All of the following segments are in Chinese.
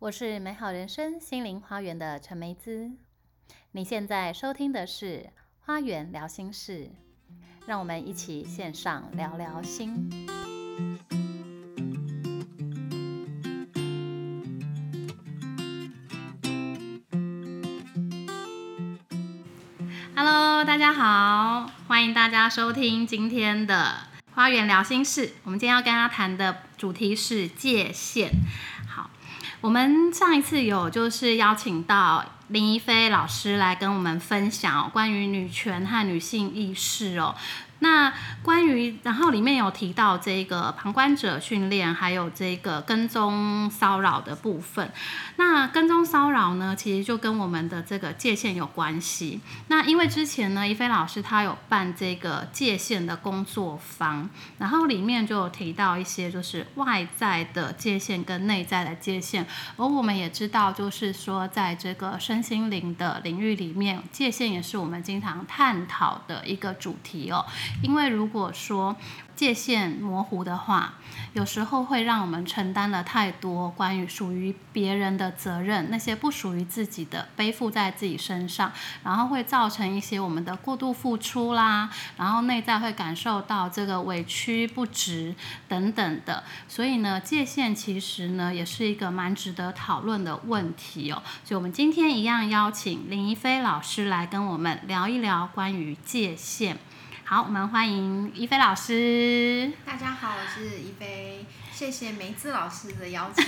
我是美好人生心灵花园的陈梅姿。你现在收听的是《花园聊心事》，让我们一起线上聊聊心。Hello，大家好，欢迎大家收听今天的《花园聊心事》。我们今天要跟大家谈的主题是界限。我们上一次有就是邀请到林一菲老师来跟我们分享关于女权和女性意识哦。那关于，然后里面有提到这个旁观者训练，还有这个跟踪骚扰的部分。那跟踪骚扰呢，其实就跟我们的这个界限有关系。那因为之前呢，一菲老师他有办这个界限的工作坊，然后里面就有提到一些就是外在的界限跟内在的界限。而我们也知道，就是说在这个身心灵的领域里面，界限也是我们经常探讨的一个主题哦。因为如果说界限模糊的话，有时候会让我们承担了太多关于属于别人的责任，那些不属于自己的背负在自己身上，然后会造成一些我们的过度付出啦，然后内在会感受到这个委屈不值等等的。所以呢，界限其实呢也是一个蛮值得讨论的问题哦。所以我们今天一样邀请林一菲老师来跟我们聊一聊关于界限。好，我们欢迎一菲老师。大家好，我是一菲，谢谢梅子老师的邀请。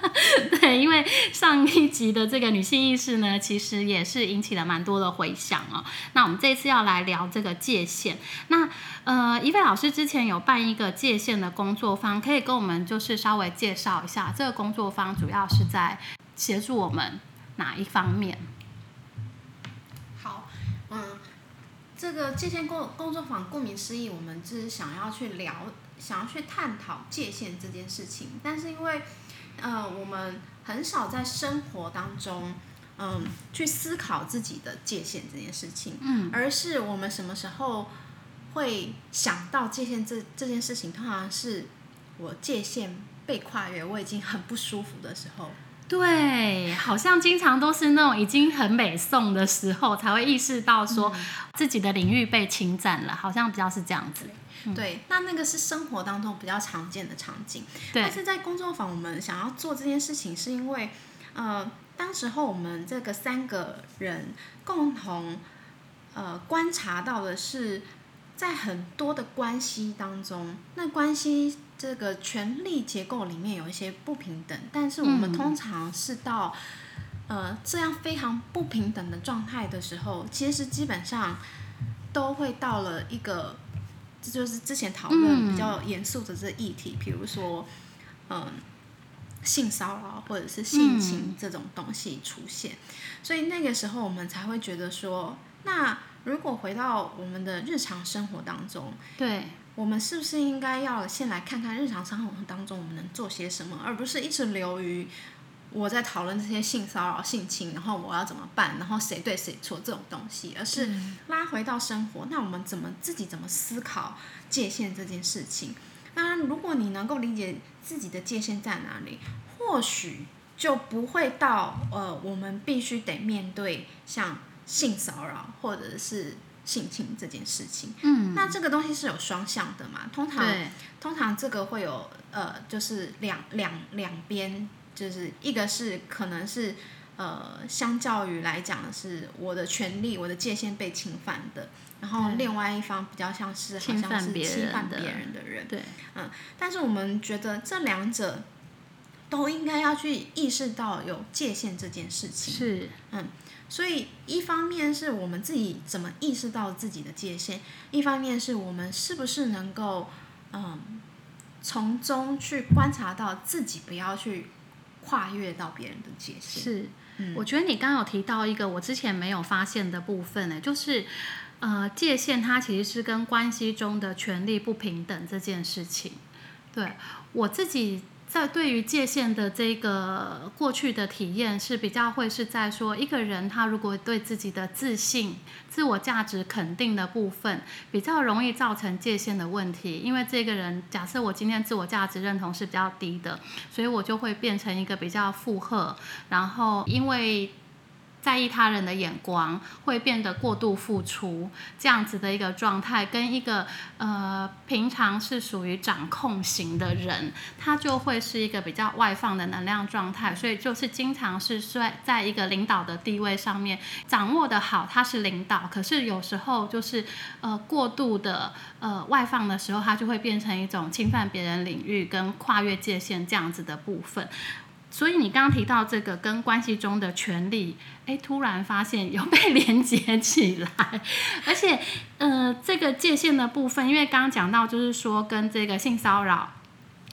对，因为上一集的这个女性意识呢，其实也是引起了蛮多的回响哦。那我们这次要来聊这个界限。那呃，一菲老师之前有办一个界限的工作坊，可以跟我们就是稍微介绍一下，这个工作坊主要是在协助我们哪一方面？这个界限工工作坊，顾名思义，我们就是想要去聊，想要去探讨界限这件事情。但是因为，呃，我们很少在生活当中，嗯，去思考自己的界限这件事情，嗯，而是我们什么时候会想到界限这这件事情，通常是我界限被跨越，我已经很不舒服的时候。对，好像经常都是那种已经很美颂的时候，才会意识到说自己的领域被侵占了，好像比较是这样子。对，那那个是生活当中比较常见的场景。对，但是在工作坊，我们想要做这件事情，是因为，呃，当时候我们这个三个人共同，呃，观察到的是，在很多的关系当中，那关系。这个权力结构里面有一些不平等，但是我们通常是到呃这样非常不平等的状态的时候，其实基本上都会到了一个，这就是之前讨论比较严肃的这议题，比如说嗯性骚扰或者是性侵这种东西出现，所以那个时候我们才会觉得说，那如果回到我们的日常生活当中，对。我们是不是应该要先来看看日常生活当中我们能做些什么，而不是一直流于我在讨论这些性骚扰、性侵，然后我要怎么办，然后谁对谁错这种东西，而是拉回到生活，那我们怎么自己怎么思考界限这件事情？当然如果你能够理解自己的界限在哪里，或许就不会到呃，我们必须得面对像性骚扰或者是。性侵这件事情，嗯，那这个东西是有双向的嘛？通常，通常这个会有呃，就是两两两边，就是一个是可能是呃，相较于来讲是我的权利、我的界限被侵犯的，然后另外一方比较像是好像是侵犯别人的人，对，嗯，但是我们觉得这两者都应该要去意识到有界限这件事情，是，嗯。所以，一方面是我们自己怎么意识到自己的界限，一方面是我们是不是能够，嗯，从中去观察到自己不要去跨越到别人的界限。是，我觉得你刚刚有提到一个我之前没有发现的部分呢，就是，呃，界限它其实是跟关系中的权利不平等这件事情。对我自己。在对于界限的这个过去的体验是比较会是在说，一个人他如果对自己的自信、自我价值肯定的部分比较容易造成界限的问题，因为这个人假设我今天自我价值认同是比较低的，所以我就会变成一个比较负荷，然后因为。在意他人的眼光，会变得过度付出，这样子的一个状态，跟一个呃平常是属于掌控型的人，他就会是一个比较外放的能量状态，所以就是经常是在在一个领导的地位上面掌握的好，他是领导，可是有时候就是呃过度的呃外放的时候，他就会变成一种侵犯别人领域跟跨越界限这样子的部分。所以你刚刚提到这个跟关系中的权利，哎，突然发现有被连接起来，而且，呃，这个界限的部分，因为刚刚讲到就是说跟这个性骚扰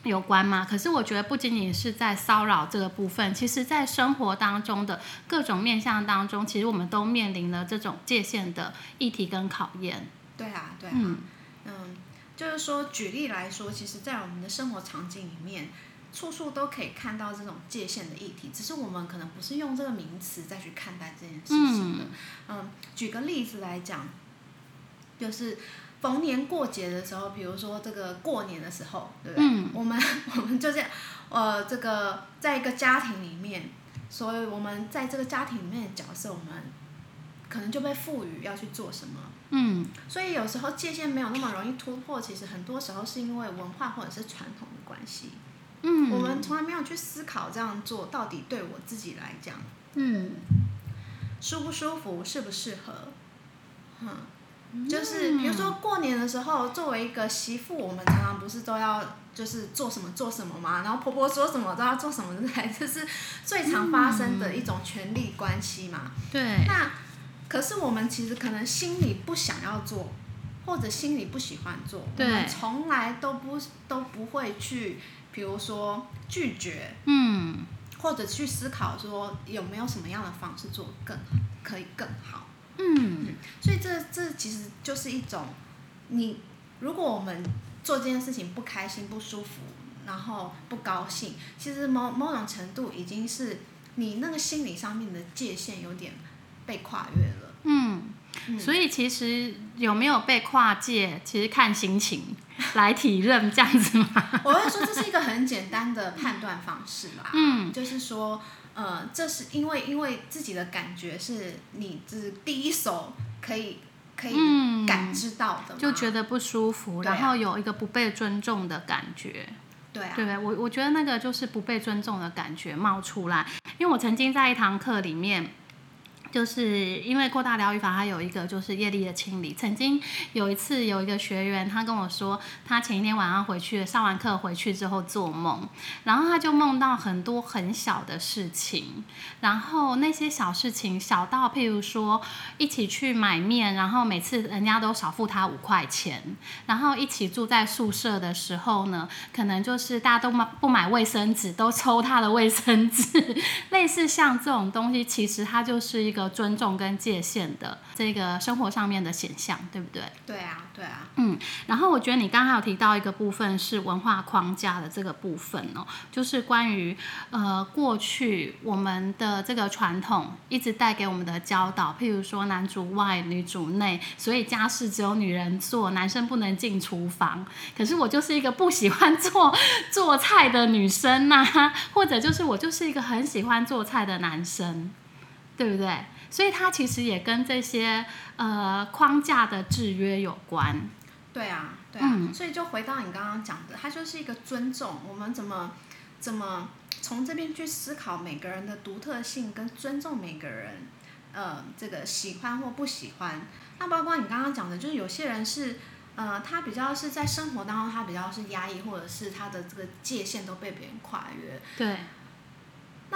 有关嘛，可是我觉得不仅仅是在骚扰这个部分，其实在生活当中的各种面向当中，其实我们都面临了这种界限的议题跟考验。对啊，对啊，嗯，嗯，就是说举例来说，其实，在我们的生活场景里面。处处都可以看到这种界限的议题，只是我们可能不是用这个名词再去看待这件事情的。嗯，举个例子来讲，就是逢年过节的时候，比如说这个过年的时候，对不对？我们 我们就这样，呃，这个在一个家庭里面，所以我们在这个家庭里面的角色，我们可能就被赋予要去做什么。嗯，所以有时候界限没有那么容易突破，其实很多时候是因为文化或者是传统的关系。嗯，我们从来没有去思考这样做到底对我自己来讲，嗯，舒不舒服，适不适合，嗯，就是比如说过年的时候，作为一个媳妇，我们常常不是都要就是做什么做什么嘛？然后婆婆说什么都要做什么，对，这是最常发生的一种权力关系嘛。对。那可是我们其实可能心里不想要做，或者心里不喜欢做，我们从来都不都不会去。比如说拒绝，嗯，或者去思考说有没有什么样的方式做更可以更好，嗯，所以这这其实就是一种，你如果我们做这件事情不开心、不舒服，然后不高兴，其实某某种程度已经是你那个心理上面的界限有点被跨越了，嗯，所以其实有没有被跨界，其实看心情。来体认这样子吗？我会说这是一个很简单的判断方式啦。嗯，就是说，呃，这是因为因为自己的感觉是你是第一手可以可以感知到的，就觉得不舒服，然后有一个不被尊重的感觉。对啊，对？我我觉得那个就是不被尊重的感觉冒出来，因为我曾经在一堂课里面。就是因为扩大疗愈法，它有一个就是业力的清理。曾经有一次，有一个学员他跟我说，他前一天晚上回去上完课回去之后做梦，然后他就梦到很多很小的事情，然后那些小事情小到譬如说一起去买面，然后每次人家都少付他五块钱，然后一起住在宿舍的时候呢，可能就是大家都买不买卫生纸，都抽他的卫生纸，类似像这种东西，其实它就是一个。尊重跟界限的这个生活上面的显象，对不对？对啊，对啊。嗯，然后我觉得你刚刚有提到一个部分是文化框架的这个部分哦，就是关于呃过去我们的这个传统一直带给我们的教导，譬如说男主外女主内，所以家事只有女人做，男生不能进厨房。可是我就是一个不喜欢做做菜的女生呐，或者就是我就是一个很喜欢做菜的男生，对不对？所以它其实也跟这些呃框架的制约有关。对啊，对啊。所以就回到你刚刚讲的，它就是一个尊重。我们怎么怎么从这边去思考每个人的独特性，跟尊重每个人呃这个喜欢或不喜欢。那包括你刚刚讲的，就是有些人是呃他比较是在生活当中他比较是压抑，或者是他的这个界限都被别人跨越。对。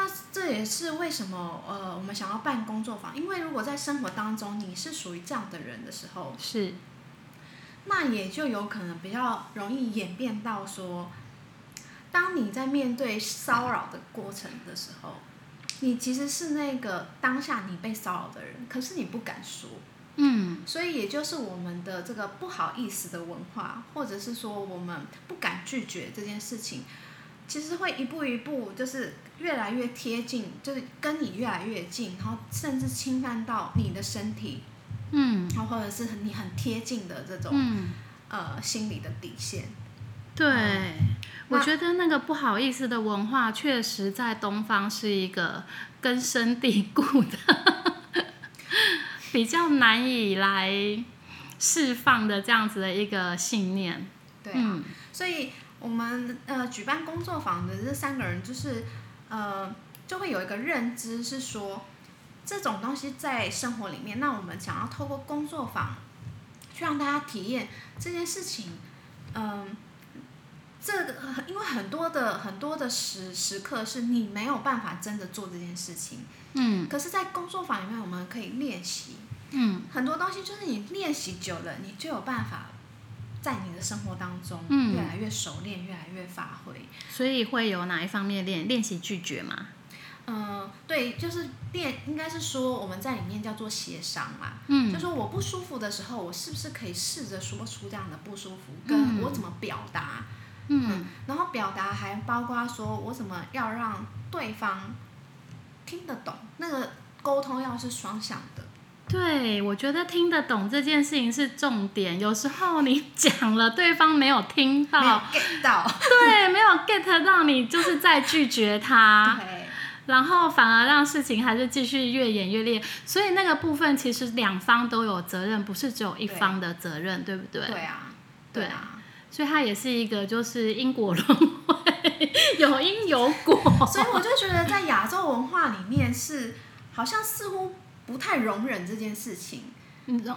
那这也是为什么呃，我们想要办工作坊，因为如果在生活当中你是属于这样的人的时候，是，那也就有可能比较容易演变到说，当你在面对骚扰的过程的时候，你其实是那个当下你被骚扰的人，可是你不敢说，嗯，所以也就是我们的这个不好意思的文化，或者是说我们不敢拒绝这件事情。其实会一步一步，就是越来越贴近，就是跟你越来越近，然后甚至侵犯到你的身体，嗯然后或者是你很贴近的这种、嗯，呃心理的底线。对，我那觉得那个不好意思的文化，确实在东方是一个根深蒂固的，比较难以来释放的这样子的一个信念。对啊，嗯所以我们呃举办工作坊的这三个人，就是呃就会有一个认知是说，这种东西在生活里面，那我们想要透过工作坊去让大家体验这件事情，嗯、这个因为很多的很多的时时刻是你没有办法真的做这件事情，嗯。可是，在工作坊里面我们可以练习嗯。很多东西，就是你练习久了，你就有办法在你的生活当中嗯越来越熟练，越来越发挥。所以会有哪一方面练练习拒绝吗？嗯、对，就是练，应该是说我们在里面叫做协商嘛。嗯就说我不舒服的时候，我是不是可以试着说出这样的不舒服，嗯跟我怎么表达？嗯然后表达还包括说我怎么要让对方听得懂，那个沟通要是双向的。对，我觉得听得懂这件事情是重点。有时候你 讲了，对方没有听没有到，get 到，对，没有 get 到你，就是在拒绝他。然后反而让事情还是继续越演越烈，所以那个部分其实两方都有责任，不是只有一方的责任，对不对？对啊，对啊。所以它也是一个就是因果轮回，有因有果。所以我就觉得在亚洲文化里面是好像似乎不太容忍这件事情，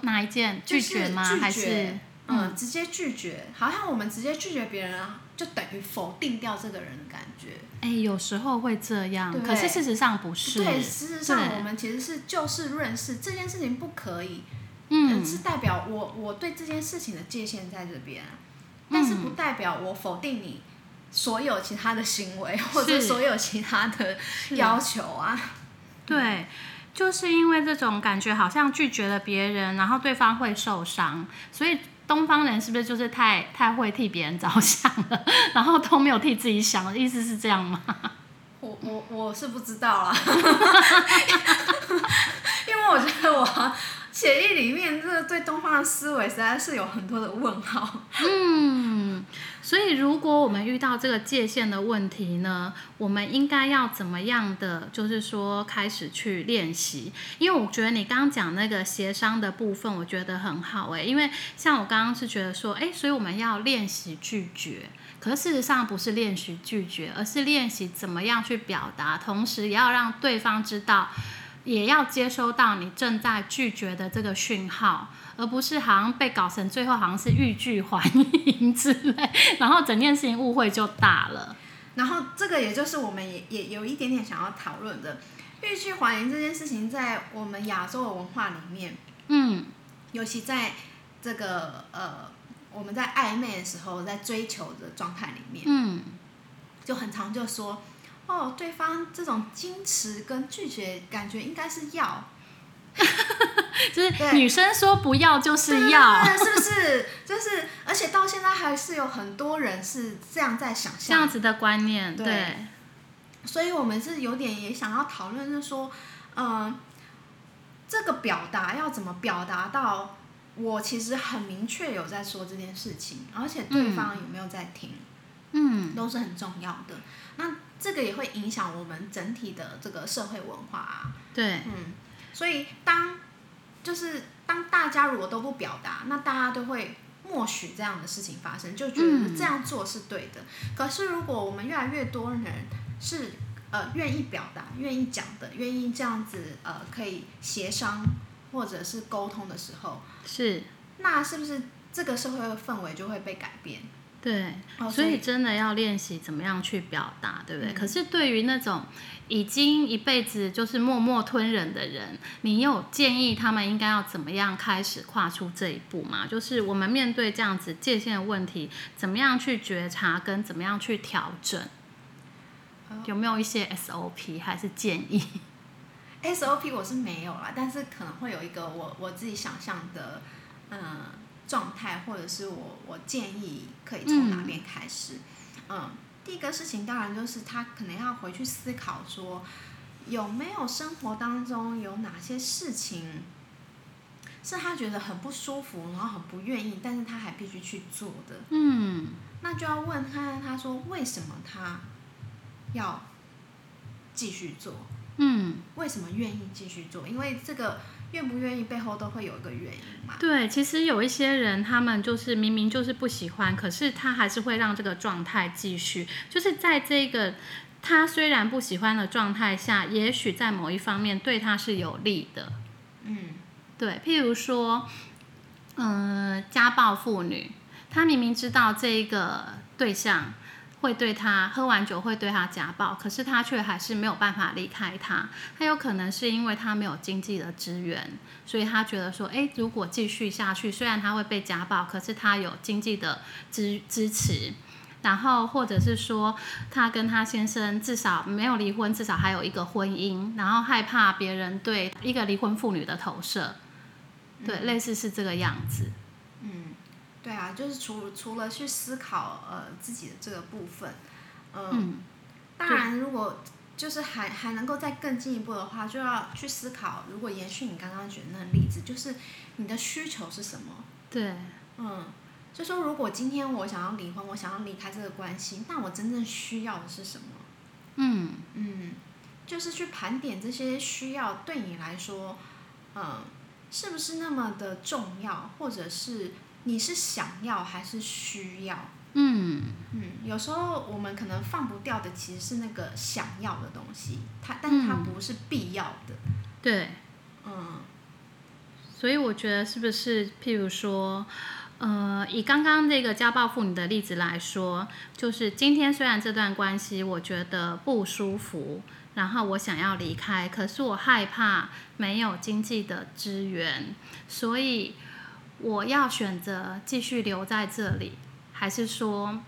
哪一件？就是拒绝吗？拒绝还是嗯，直接拒绝，好像我们直接拒绝别人啊，就等于否定掉这个人的感觉。哎、有时候会这样，可是事实上不是。对，事实上我们其实是就事论事，这件事情不可以，嗯。呃是代表我我对这件事情的界限在这边，但是不嗯代表我否定你所有其他的行为或者所有其他的要求啊。对，就是因为这种感觉，好像拒绝了别人，然后对方会受伤，所以东方人是不是就是太太会替别人着想了，然后都没有替自己想？意思是这样吗？我我我是不知道啦，因为我觉得我协议里面这个对东方的思维实在是有很多的问号。嗯，所以如果我们遇到这个界限的问题呢，我们应该要怎么样的，就是说开始去练习？因为我觉得你刚刚讲那个协商的部分，我觉得很好诶、因为像我刚刚是觉得说，诶，所以我们要练习拒绝。可是事实上不是练习拒绝，而是练习怎么样去表达，同时也要让对方知道，也要接收到你正在拒绝的这个讯号，而不是好像被搞成最后好像是欲拒还迎之类，然后整件事情误会就大了。然后这个也就是我们也也有一点点想要讨论的，欲拒还迎这件事情，在我们亚洲的文化里面，嗯尤其在这个呃我们在暧昧的时候，在追求的状态里面，嗯，就很常就说，哦，对方这种矜持跟拒绝，感觉应该是要，就是女生说不要就是要，对是不是？就是，而且到现在还是有很多人是这样在想象，这样子的观念，对。对，所以我们是有点也想要讨论，就是说，嗯、这个表达要怎么表达到我其实很明确有在说这件事情，而且对方有没有在听，嗯。都是很重要的。那这个也会影响我们整体的这个社会文化啊。对，嗯，所以当就是当大家如果都不表达，那大家都会默许这样的事情发生，就觉得嗯这样做是对的。可是如果我们越来越多人是呃愿意表达、愿意讲的、愿意这样子呃可以协商或者是沟通的时候，是，那是不是这个社会的氛围就会被改变？对。哦所以真的要练习怎么样去表达，对不对？嗯可是对于那种已经一辈子就是默默吞忍的人，你有建议他们应该要怎么样开始跨出这一步吗？就是我们面对这样子界限的问题，怎么样去觉察，跟怎么样去调整？哦有没有一些 SOP 还是建议？SOP 我是没有啦，但是可能会有一个我我自己想象的嗯状态，或者是我我建议可以从哪边开始。嗯第一个事情当然就是他可能要回去思考说，有没有生活当中有哪些事情是他觉得很不舒服，然后很不愿意，但是他还必须去做的。嗯那就要问他，他说为什么他要继续做？嗯，为什么愿意继续做？因为这个愿不愿意背后都会有一个原因嘛。对，其实有一些人，他们就是明明就是不喜欢，可是他还是会让这个状态继续，就是在这个他虽然不喜欢的状态下，也许在某一方面对他是有利的。嗯对，譬如说，嗯、家暴妇女，她明明知道这个对象会对他喝完酒会对他家暴，可是他却还是没有办法离开他。他有可能是因为他没有经济的资源，所以他觉得说，诶，如果继续下去，虽然他会被家暴，可是他有经济的支支持。然后，或者是说，她跟她先生至少没有离婚，至少还有一个婚姻，然后害怕别人对一个离婚妇女的投射，对，类似是这个样子。嗯，对啊，就是除除了去思考呃自己的这个部分，嗯，嗯当然如果就是还还能够再更进一步的话，就要去思考，如果延续你刚刚举的那个例子，就是你的需求是什么？对，嗯，就说如果今天我想要离婚，我想要离开这个关系，那我真正需要的是什么？嗯嗯，就是去盘点这些需要对你来说，嗯，是不是那么的重要，或者是你是想要还是需要？嗯嗯，有时候我们可能放不掉的其实是那个想要的东西，它但是它嗯不是必要的。对，嗯所以我觉得是不是，譬如说，呃，以刚刚这个家暴妇女的例子来说，就是今天虽然这段关系我觉得不舒服，然后我想要离开，可是我害怕没有经济的支援，所以我要选择继续留在这里，还是说，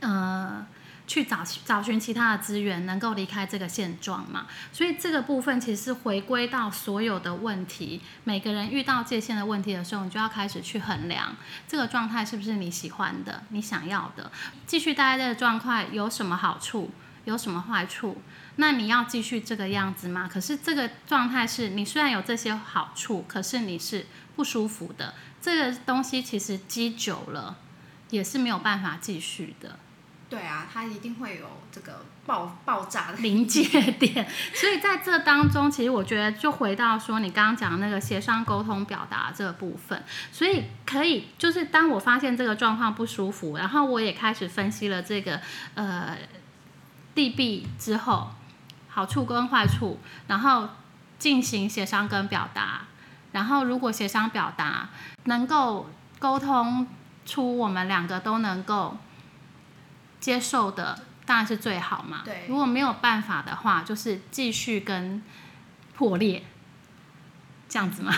呃，去找找寻其他的资源，能够离开这个现状嘛？所以这个部分其实是回归到所有的问题，每个人遇到界限的问题的时候，你就要开始去衡量这个状态是不是你喜欢的、你想要的。继续待在这个状态有什么好处，有什么坏处？那你要继续这个样子吗？可是这个状态是你虽然有这些好处，可是你是不舒服的。这个东西其实积久了，也是没有办法继续的。对啊，它一定会有这个爆爆炸的临界点。所以在这当中，其实我觉得就回到说你刚刚讲的那个协商、沟通、表达这个部分。所以可以就是当我发现这个状况不舒服，然后我也开始分析了这个呃利弊之后，好处跟坏处，然后进行协商跟表达。然后如果协商表达能够沟通出我们两个都能够接受的，当然是最好嘛。对如果没有办法的话，就是继续跟破裂，这样子吗？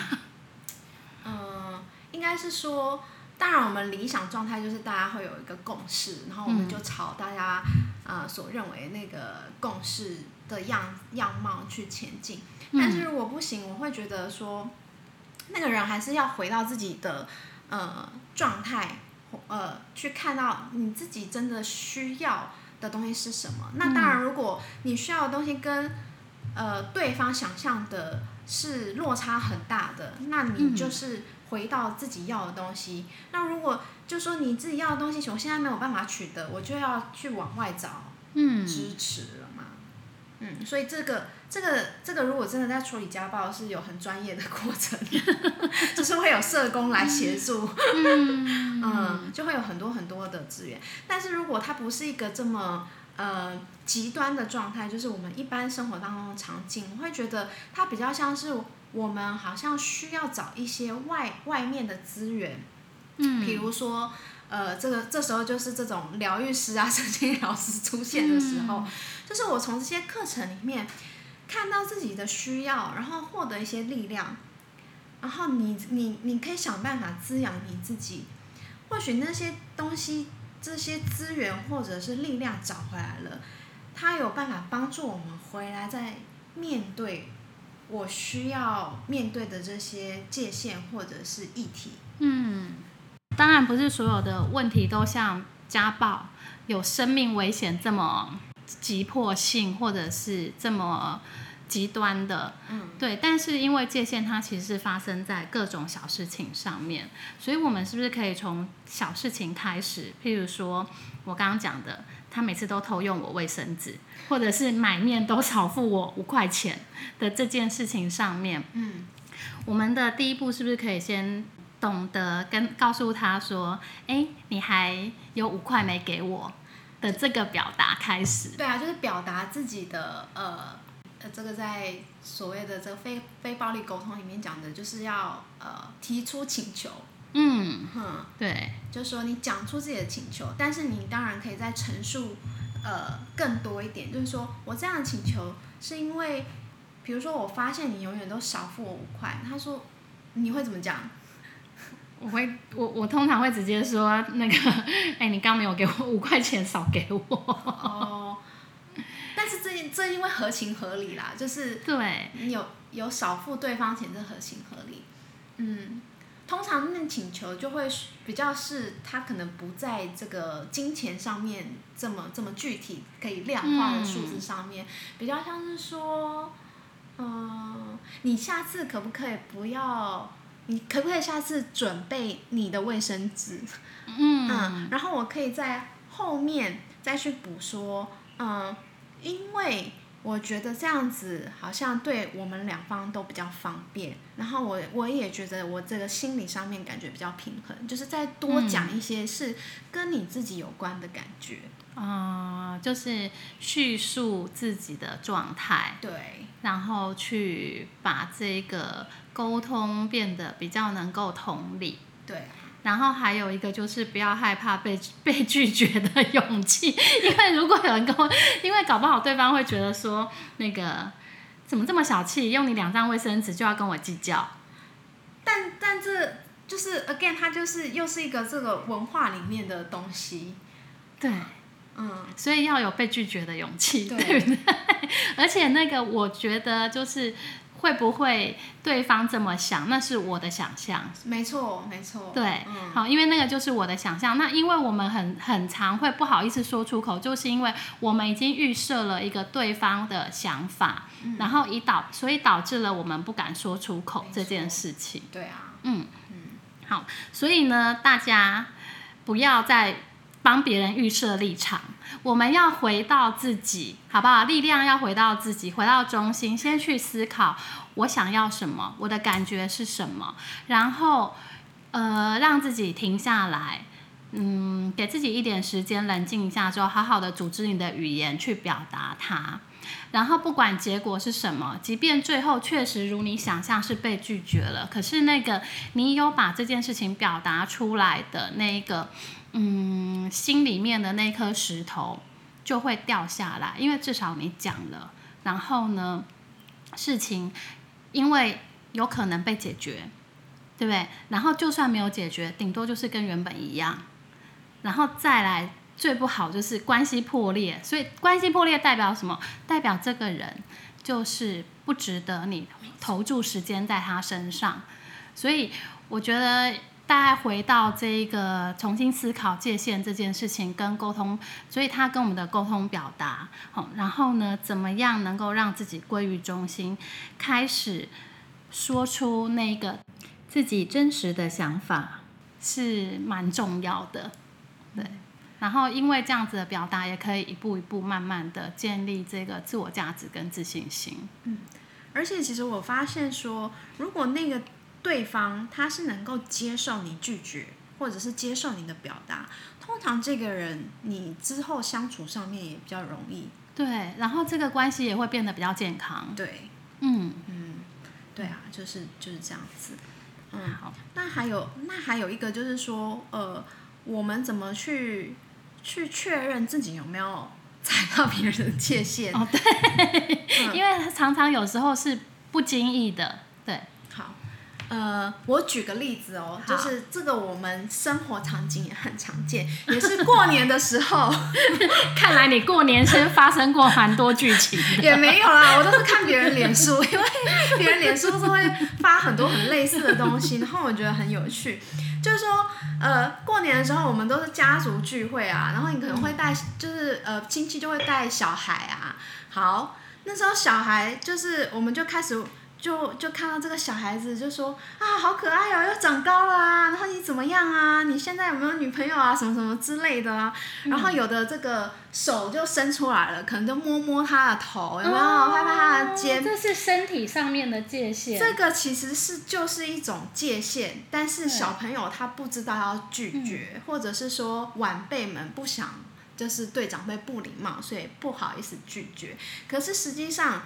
嗯，应该是说，当然我们理想状态就是大家会有一个共识，然后我们就朝大家呃所认为那个共识的样样貌去前进。但是如果不行，我会觉得说，那个人还是要回到自己的呃状态，呃，去看到你自己真的需要的东西是什么。那当然，如果你需要的东西跟呃对方想象的是落差很大的，那你嗯就是回到自己要的东西。那如果就说你自己要的东西，我现在没有办法取得，我就要去往外找嗯，支持了嘛。嗯，所以这个这个这个，如果真的在处理家暴，是有很专业的过程，就是会有社工来协助，嗯 嗯，就会有很多很多的资源。但是如果它不是一个这么呃极端的状态，就是我们一般生活当中的场景，我会觉得它比较像是我们好像需要找一些外外面的资源，嗯，比如说。呃，这个这时候就是这种疗愈师啊、神经 疗师出现的时候，就是我从这些课程里面看到自己的需要，然后获得一些力量，然后你你你可以想办法滋养你自己。或许那些东西、这些资源或者是力量找回来了，它有办法帮助我们回来再面对我需要面对的这些界限或者是议题。嗯，当然不是所有的问题都像家暴、有生命危险这么急迫性，或者是这么极端的，嗯，对。但是因为界限它其实是发生在各种小事情上面，所以我们是不是可以从小事情开始？譬如说我刚刚讲的，他每次都偷用我卫生纸，或者是买面都少付我五块钱的这件事情上面，嗯，我们的第一步是不是可以先懂得跟告诉他说，哎，你还有五块没给我的这个表达开始？对啊，就是表达自己的呃呃，这个在所谓的这个非非暴力沟通里面讲的，就是要呃提出请求，嗯，哼，对，就是说你讲出自己的请求，但是你当然可以再陈述呃更多一点，就是说我这样的请求是因为，比如说我发现你永远都少付我五块，他说你会怎么讲？我会，我我通常会直接说那个，哎，你刚没有给我五块钱，少给我。哦，但是这这因为合情合理啦，就是对，你有有少付对方钱，这合情合理。嗯，通常那请求就会比较是他可能不在这个金钱上面这么这么具体可以量化的数字上面，比较像是说，嗯、你下次可不可以不要？你可不可以下次准备你的卫生纸？嗯嗯，然后我可以在后面再去补说，嗯，因为我觉得这样子好像对我们两方都比较方便，然后我我也觉得我这个心理上面感觉比较平衡，就是再多讲一些是跟你自己有关的感觉。啊、就是叙述自己的状态，对，然后去把这个沟通变得比较能够同理。对，然后还有一个就是不要害怕被被拒绝的勇气，因为如果有人跟我，因为搞不好对方会觉得说那个怎么这么小气，用你两张卫生纸就要跟我计较。但但这就是 again，它就是又是一个这个文化里面的东西。对，嗯，所以要有被拒绝的勇气，对对不对？而且那个我觉得就是会不会对方这么想，那是我的想象。没错，没错。对，嗯，好，因为那个就是我的想象。那因为我们很很常会不好意思说出口，就是因为我们已经预设了一个对方的想法，嗯然后以导，所以导致了我们不敢说出口这件事情。对啊，嗯嗯，好，所以呢，大家不要再帮别人预设立场，我们要回到自己，好不好？力量要回到自己，回到中心，先去思考我想要什么，我的感觉是什么，然后呃，让自己停下来。嗯，给自己一点时间冷静一下之后，好好的组织你的语言去表达它。然后不管结果是什么，即便最后确实如你想象是被拒绝了，可是那个你有把这件事情表达出来的那一个，嗯，心里面的那颗石头就会掉下来，因为至少你讲了。然后呢，事情因为有可能被解决，对不对？然后就算没有解决，顶多就是跟原本一样。然后再来，最不好就是关系破裂。所以关系破裂代表什么？代表这个人就是不值得你投注时间在他身上。所以我觉得大概回到这一个重新思考界限这件事情跟沟通，所以他跟我们的沟通表达，好，然后呢，怎么样能够让自己归于中心，开始说出那个自己真实的想法，是蛮重要的，对。然后因为这样子的表达，也可以一步一步慢慢的建立这个自我价值跟自信心。嗯而且其实我发现说，如果那个对方他是能够接受你拒绝，或者是接受你的表达，通常这个人你之后相处上面也比较容易。对，然后这个关系也会变得比较健康。对，嗯，嗯，对啊，就是就是这样子。嗯，好，那还有那还有一个就是说，呃，我们怎么去去确认自己有没有踩到别人的界限？哦对，嗯因为常常有时候是不经意的，对，好，呃，我举个例子哦，就是这个我们生活场景也很常见，也是过年的时候 看来你过年先发生过蛮多剧情。也没有啦，我都是看别人脸书，因为别人脸书都是会发很多很类似的东西，然后我觉得很有趣。就是说，呃，过年的时候我们都是家族聚会啊，然后你可能会带，就是呃亲戚就会带小孩啊。好，那时候小孩就是我们就开始。就就看到这个小孩子就说啊，好可爱哦，又长高了啊，然后你怎么样啊？你现在有没有女朋友啊？什么什么之类的啊？然后有的这个手就伸出来了，可能就摸摸他的头，有没有拍拍他的肩？这是身体上面的界限。这个其实是就是一种界限，但是小朋友他不知道要拒绝，或者是说晚辈们不想就是对长辈不礼貌，所以不好意思拒绝。可是实际上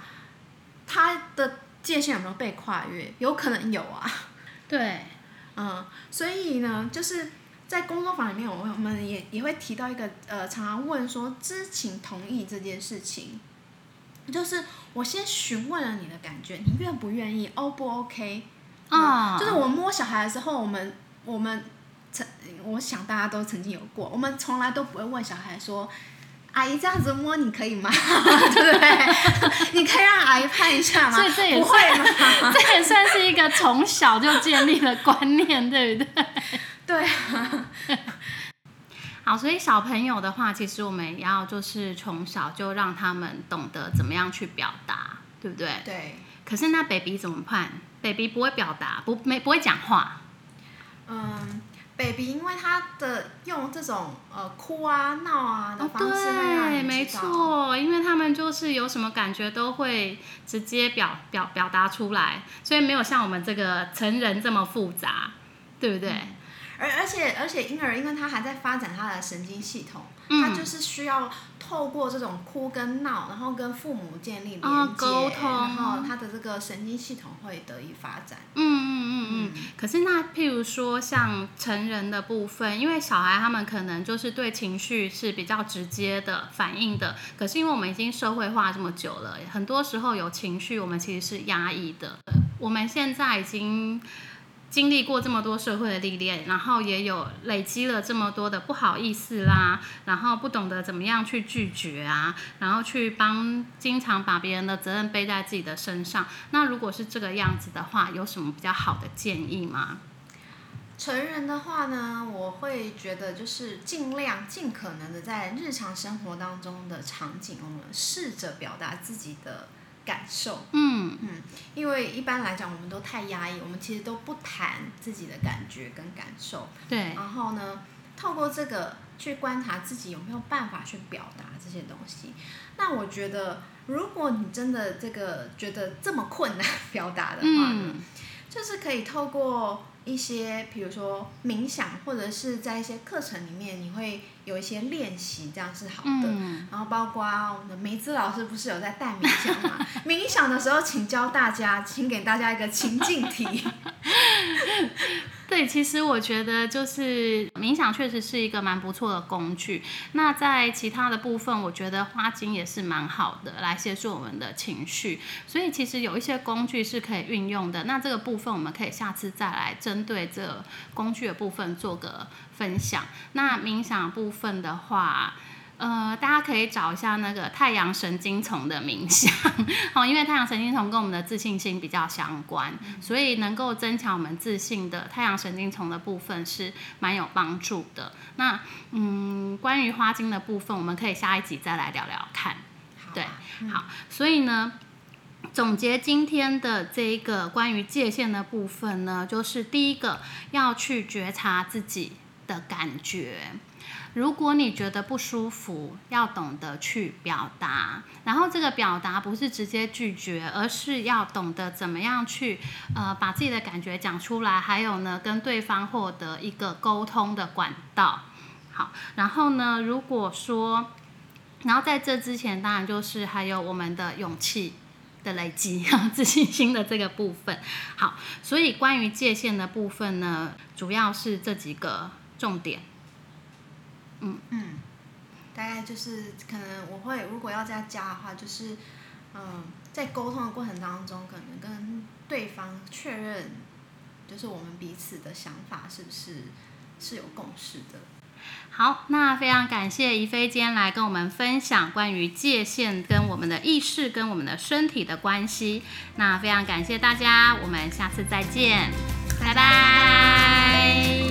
他的。界限有没有被跨越？有可能有啊。对，嗯，所以呢，就是在工作坊里面，我们我们也也会提到一个呃，常常问说知情同意这件事情，就是我先询问了你的感觉，你愿不愿意？O 不 OK？啊，就是我摸小孩的时候，我们我们曾我想大家都曾经有过，我们从来都不会问小孩说。阿姨这样子摸你可以吗？对 不对？你可以让阿姨拍一下吗？所以这也不会吗？这也算是一个从小就建立的观念，对不对？对。好，所以小朋友的话，其实我们要就是从小就让他们懂得怎么样去表达，对不对？对。可是那 baby 怎么办？baby 不会表达，不没不会讲话。嗯。baby，因为他的用这种呃哭啊闹啊的方式对，没错，因为他们就是有什么感觉都会直接表表表达出来，所以没有像我们这个成人这么复杂，对不对？而而且而且婴儿，因为他还在发展他的神经系统，他就是需要透过这种哭跟闹，然后跟父母建立连接，然后他的这个神经系统会得以发展。嗯嗯嗯嗯。可是那譬如说像成人的部分，因为小孩他们可能就是对情绪是比较直接的反应的，可是因为我们已经社会化这么久了，很多时候有情绪我们其实是压抑的。我们现在已经。经历过这么多社会的历练，然后也有累积了这么多的不好意思啦，然后不懂得怎么样去拒绝啊，然后去帮经常把别人的责任背在自己的身上。那如果是这个样子的话，有什么比较好的建议吗？成人的话呢，我会觉得就是尽量尽可能的在日常生活当中的场景，我们试着表达自己的。感受，嗯嗯，因为一般来讲，我们都太压抑，我们其实都不谈自己的感觉跟感受。对。然后呢，透过这个去观察自己有没有办法去表达这些东西。那我觉得，如果你真的这个觉得这么困难 表达的话呢，就是可以透过。一些，比如说冥想，或者是在一些课程里面，你会有一些练习，这样是好的。然后包括我们的梅子老师不是有在带冥想吗？冥想的时候，请教大家，请给大家一个情境题。对，其实我觉得就是冥想确实是一个蛮不错的工具。那在其他的部分，我觉得花精也是蛮好的，来协助我们的情绪。所以其实有一些工具是可以运用的。那这个部分我们可以下次再来针对这工具的部分做个分享。那冥想部分的话。呃，大家可以找一下那个太阳神经丛的冥想，哦，因为太阳神经丛跟我们的自信心比较相关，所以能够增强我们自信的太阳神经丛的部分是蛮有帮助的。那嗯，关于花精的部分，我们可以下一集再来聊聊看。对，好，所以呢，总结今天的这一个关于界限的部分呢，就是第一个要去觉察自己的感觉。如果你觉得不舒服，要懂得去表达，然后这个表达不是直接拒绝，而是要懂得怎么样去呃把自己的感觉讲出来，还有呢跟对方获得一个沟通的管道。好，然后呢，如果说，然后在这之前，当然就是还有我们的勇气的累积，自信心的这个部分。好，所以关于界限的部分呢，主要是这几个重点。嗯嗯，大概就是可能我会如果要再加的话，就是嗯，在沟通的过程当中，可能跟对方确认，就是我们彼此的想法是不是是有共识的。好，那非常感谢怡菲今天来跟我们分享关于界限跟我们的意识跟我们的身体的关系。那非常感谢大家，我们下次再见，拜拜。